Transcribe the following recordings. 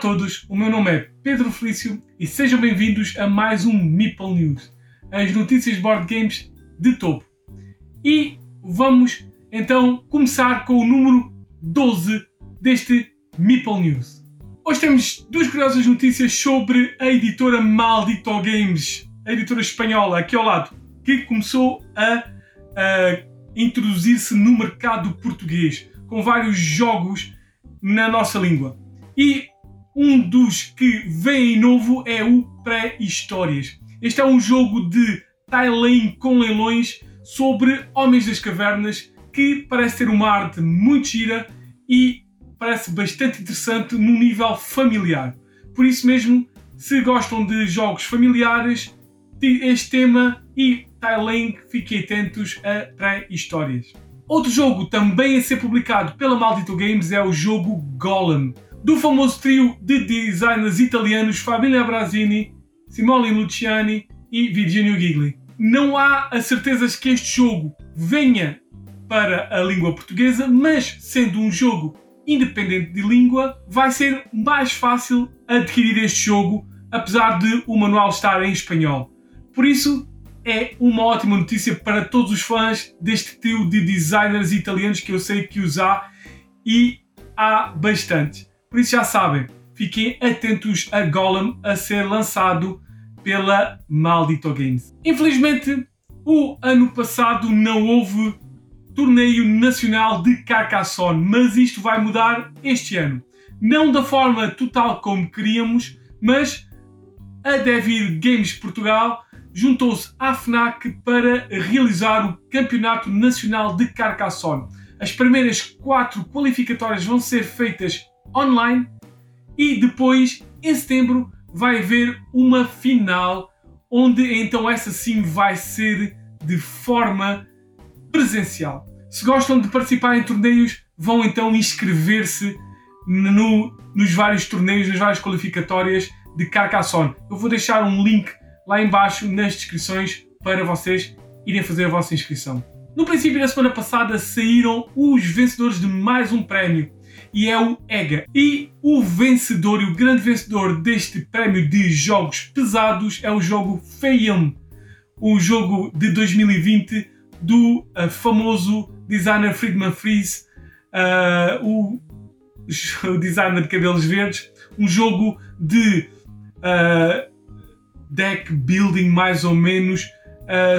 Todos, o meu nome é Pedro Felício e sejam bem-vindos a mais um Meeple News, as notícias de board games de topo. E vamos então começar com o número 12 deste Meeple News. Hoje temos duas curiosas notícias sobre a editora Maldito Games, a editora espanhola aqui ao lado, que começou a, a introduzir-se no mercado português com vários jogos na nossa língua. E um dos que vem em novo é o Pré-Histórias. Este é um jogo de tile com leilões sobre Homens das Cavernas que parece ter uma arte muito gira e parece bastante interessante no nível familiar. Por isso mesmo, se gostam de jogos familiares, este tema e Tile fiquem atentos a pré-histórias. Outro jogo também a ser publicado pela Maldito Games é o jogo Golem do famoso trio de designers italianos Fabio Brasini, Simone Luciani e Virginio Gigli. Não há a certezas que este jogo venha para a língua portuguesa, mas sendo um jogo independente de língua, vai ser mais fácil adquirir este jogo, apesar de o manual estar em espanhol. Por isso, é uma ótima notícia para todos os fãs deste trio de designers italianos que eu sei que os há e há bastante. Por isso já sabem, fiquem atentos a Golem a ser lançado pela Maldito Games. Infelizmente, o ano passado não houve torneio nacional de Carcassonne, mas isto vai mudar este ano. Não da forma total como queríamos, mas a Devir Games Portugal juntou-se à FNAC para realizar o Campeonato Nacional de Carcassonne. As primeiras quatro qualificatórias vão ser feitas online e depois, em setembro, vai haver uma final onde então essa sim vai ser de forma presencial. Se gostam de participar em torneios, vão então inscrever-se no, nos vários torneios, nas várias qualificatórias de Carcassonne. Eu vou deixar um link lá embaixo nas descrições para vocês irem fazer a vossa inscrição. No princípio da semana passada saíram os vencedores de mais um prémio e é o EGA. E o vencedor e o grande vencedor deste prémio de jogos pesados é o jogo Feium, o jogo de 2020 do uh, famoso designer Friedman Fries, uh, o, o, designer de cabelos verdes, um jogo de uh, deck building mais ou menos,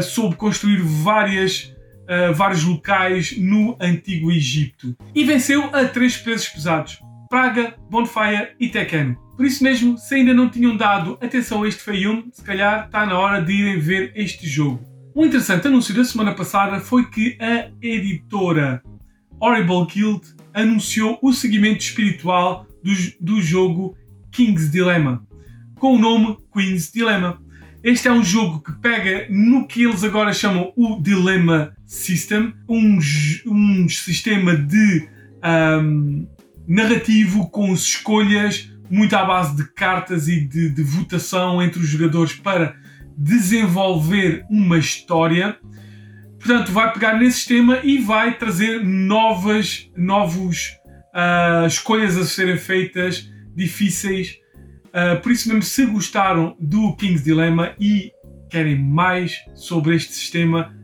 soube construir várias uh, vários locais no Antigo Egito. E venceu a três pesos pesados: Praga, Bonfire e Tekken. Por isso mesmo, se ainda não tinham dado atenção a este Fayum, se calhar está na hora de irem ver este jogo. Um interessante anúncio da semana passada foi que a editora Horrible Guild anunciou o seguimento espiritual do, do jogo King's Dilemma, com o nome Queen's Dilemma. Este é um jogo que pega no que eles agora chamam o Dilemma System, um, um sistema de um, narrativo com escolhas muito à base de cartas e de, de votação entre os jogadores para desenvolver uma história. Portanto, vai pegar nesse sistema e vai trazer novas, novos uh, escolhas a serem feitas, difíceis Uh, por isso mesmo, se gostaram do King's Dilemma e querem mais sobre este sistema,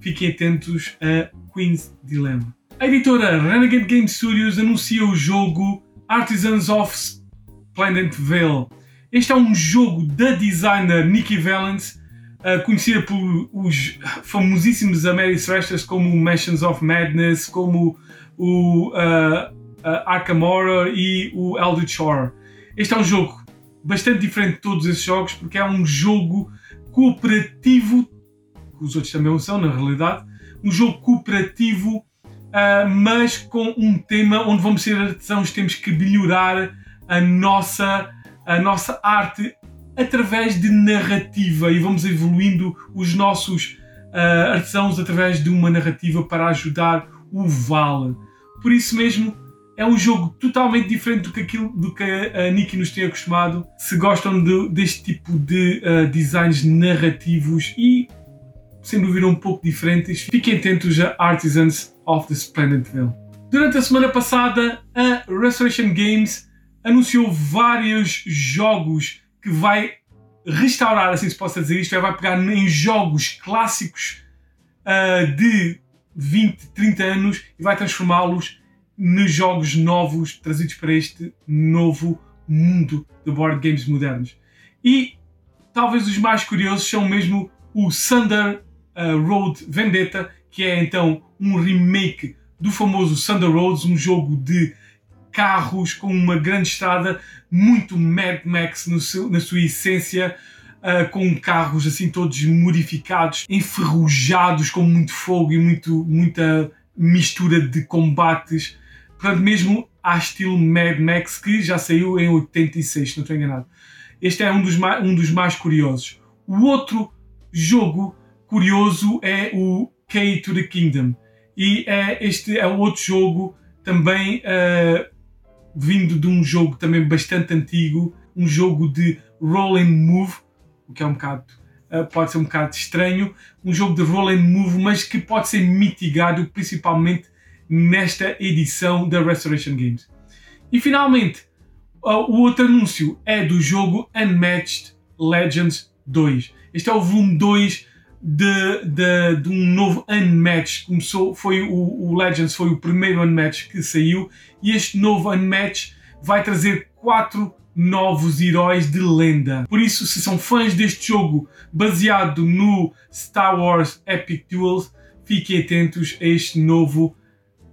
fiquem atentos a Queen's Dilemma. A editora Renegade Game Studios anuncia o jogo Artisans of Splendid Vale. Este é um jogo da designer Nikki Valance, uh, conhecida por os famosíssimos Ameris Thrashers como Mansions of Madness, como o uh, uh, Arkham Horror e o Eldritch Horror. Este é um jogo bastante diferente de todos esses jogos, porque é um jogo cooperativo, os outros também o são, na realidade, um jogo cooperativo, uh, mas com um tema onde vamos ser artesãos, temos que melhorar a nossa, a nossa arte através de narrativa e vamos evoluindo os nossos uh, artesãos através de uma narrativa para ajudar o Vale. Por isso mesmo, é um jogo totalmente diferente do que aquilo do que a Nikki nos tem acostumado. Se gostam de, deste tipo de uh, designs narrativos e sem dúvida um pouco diferentes, fiquem atentos a Artisans of the Splendid Veil. Durante a semana passada, a Restoration Games anunciou vários jogos que vai restaurar, assim se possa dizer isto, é, vai pegar em jogos clássicos uh, de 20, 30 anos e vai transformá-los nos jogos novos trazidos para este novo mundo de board games modernos. E talvez os mais curiosos são mesmo o Thunder uh, Road Vendetta, que é então um remake do famoso Thunder Roads, um jogo de carros com uma grande estrada, muito Mad Max seu, na sua essência, uh, com carros assim todos modificados, enferrujados com muito fogo e muito, muita mistura de combates. Portanto, mesmo a estilo Mad Max, que já saiu em 86, se não estou enganado. Este é um dos, mais, um dos mais curiosos. O outro jogo curioso é o Key to the Kingdom. E é, este é outro jogo também uh, vindo de um jogo também bastante antigo, um jogo de roll and move, o que é um bocado uh, pode ser um bocado estranho, um jogo de roll and move, mas que pode ser mitigado principalmente nesta edição da Restoration Games. E finalmente, o outro anúncio é do jogo Unmatched Legends 2. Este é o volume 2 de, de, de, um novo Unmatched. Começou, foi o, o, Legends foi o primeiro Unmatched que saiu e este novo Unmatched vai trazer quatro novos heróis de lenda. Por isso, se são fãs deste jogo baseado no Star Wars Epic Duels, fiquem atentos a este novo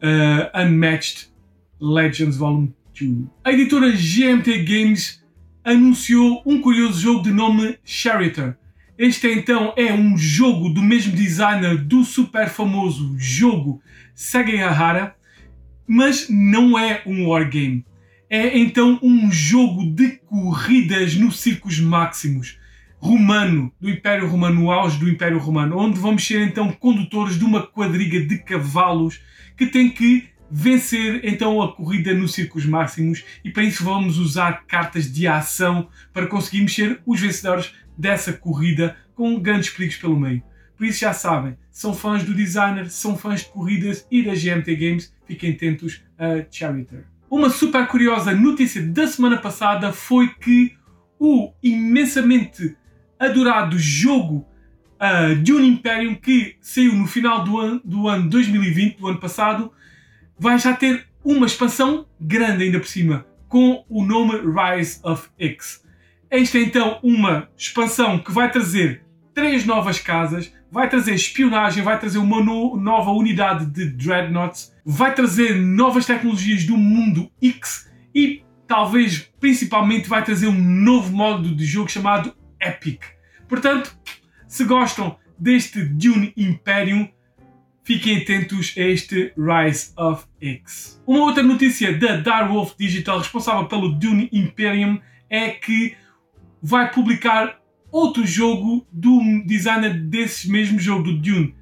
uh, Unmatched Legends Volume 2. A editora GMT Games anunciou um curioso jogo de nome Charioteer este então é um jogo do mesmo designer do super famoso jogo Sekigahara, mas não é um wargame. É então um jogo de corridas nos círculos máximos romano, do Império Romano, no auge do Império Romano, onde vamos ser então condutores de uma quadriga de cavalos que tem que vencer então a corrida nos círculos máximos e para isso vamos usar cartas de ação para conseguirmos ser os vencedores dessa corrida com grandes perigos pelo meio. Por isso já sabem, são fãs do designer, são fãs de corridas e da GMT Games, fiquem atentos a Charioteer. Uma super curiosa notícia da semana passada foi que o imensamente adorado jogo uh, Dune Imperium, que saiu no final do ano, do ano 2020, do ano passado, vai já ter uma expansão grande ainda por cima, com o nome Rise of X. Esta é então uma expansão que vai trazer três novas casas, vai trazer espionagem, vai trazer uma no nova unidade de Dreadnoughts, vai trazer novas tecnologias do mundo X e talvez principalmente vai trazer um novo modo de jogo chamado Epic. Portanto, se gostam deste Dune Imperium, fiquem atentos a este Rise of X. Uma outra notícia da Direwolf Digital, responsável pelo Dune Imperium, é que vai publicar outro jogo do designer desse mesmo jogo, do Dune,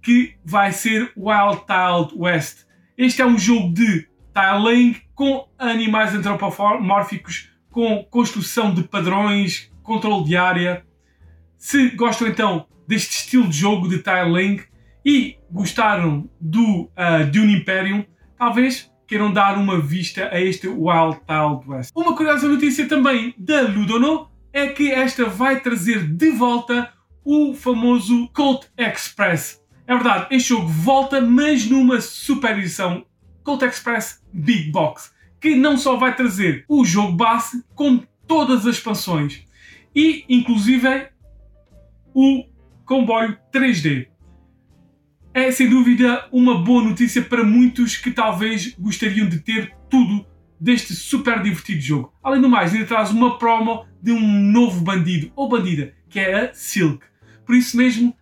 que vai ser Wild Tiled West. Este é um jogo de tiling com animais antropomórficos, com construção de padrões, controle de área. Se gostam então deste estilo de jogo de tiling e gostaram do uh, Dune Imperium, talvez queiram dar uma vista a este Wild Tiled West. Uma curiosa notícia também da Ludono é que esta vai trazer de volta o famoso Colt Express. É verdade, este jogo volta, mas numa super edição Colt Express Big Box, que não só vai trazer o jogo base, como todas as expansões e inclusive o comboio 3D. É sem dúvida uma boa notícia para muitos que talvez gostariam de ter tudo deste super divertido jogo. Além do mais, ainda traz uma promo de um novo bandido ou bandida, que é a Silk. Por isso mesmo,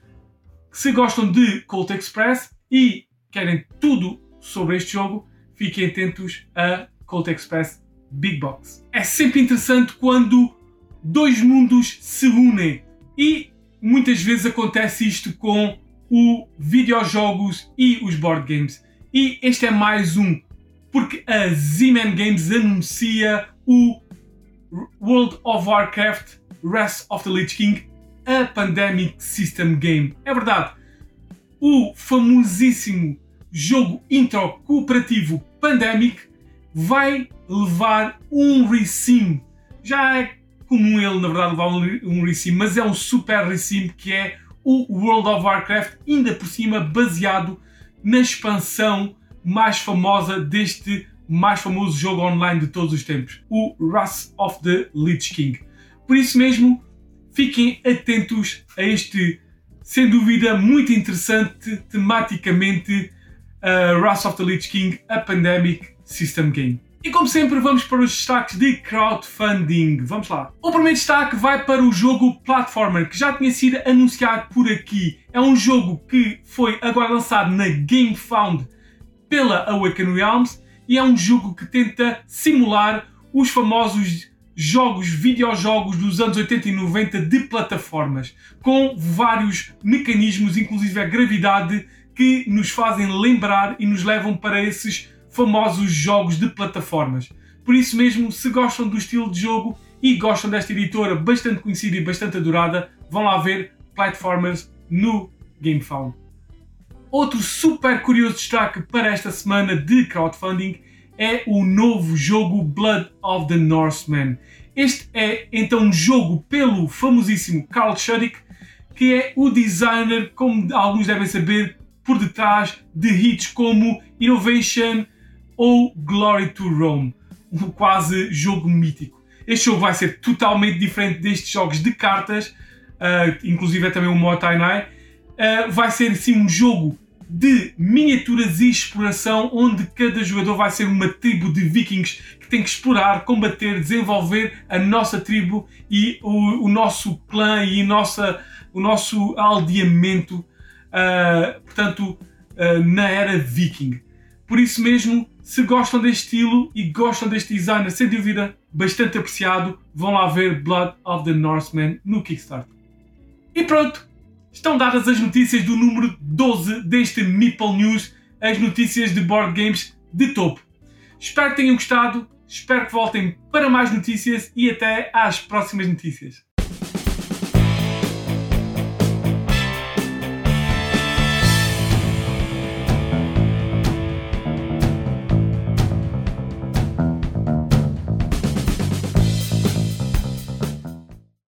se gostam de Colt Express e querem tudo sobre este jogo, fiquem atentos a Colt Express Big Box. É sempre interessante quando dois mundos se unem e muitas vezes acontece isto com o videojogos e os board games. E este é mais um porque a Z-Man Games anuncia o World of Warcraft Wrath of the Lich King, a Pandemic System Game. É verdade, o famosíssimo jogo intro cooperativo Pandemic vai levar um resim. Já é comum ele, na verdade, levar um resim, mas é um super resim que é o World of Warcraft, ainda por cima baseado na expansão mais famosa deste mais famoso jogo online de todos os tempos, o Wrath of the Lich King. Por isso mesmo, fiquem atentos a este, sem dúvida, muito interessante tematicamente uh, Wrath of the Lich King, a Pandemic System Game. E como sempre, vamos para os destaques de crowdfunding. Vamos lá. O primeiro destaque vai para o jogo Platformer, que já tinha sido anunciado por aqui. É um jogo que foi agora lançado na GameFound pela Awaken Realms e é um jogo que tenta simular os famosos jogos, videojogos dos anos 80 e 90 de plataformas, com vários mecanismos, inclusive a gravidade, que nos fazem lembrar e nos levam para esses famosos jogos de plataformas. Por isso mesmo, se gostam do estilo de jogo e gostam desta editora bastante conhecida e bastante adorada, vão lá ver Platformers no GameFound. Outro super curioso destaque para esta semana de crowdfunding é o novo jogo Blood of the Norseman. Este é então um jogo pelo famosíssimo Carl Schudig, que é o designer, como alguns devem saber, por detrás de hits como Innovation, ou Glory to Rome, um quase jogo mítico. Este jogo vai ser totalmente diferente destes jogos de cartas, uh, inclusive é também o Motainai. Uh, vai ser sim um jogo de miniaturas e exploração, onde cada jogador vai ser uma tribo de vikings que tem que explorar, combater, desenvolver a nossa tribo e o, o nosso clã e nossa, o nosso aldeamento, uh, portanto, uh, na era viking. Por isso mesmo, se gostam deste estilo e gostam deste designer, sem dúvida, bastante apreciado, vão lá ver Blood of the Norseman no Kickstarter. E pronto, estão dadas as notícias do número 12 deste Meeple News, as notícias de board games de topo. Espero que tenham gostado, espero que voltem para mais notícias e até às próximas notícias.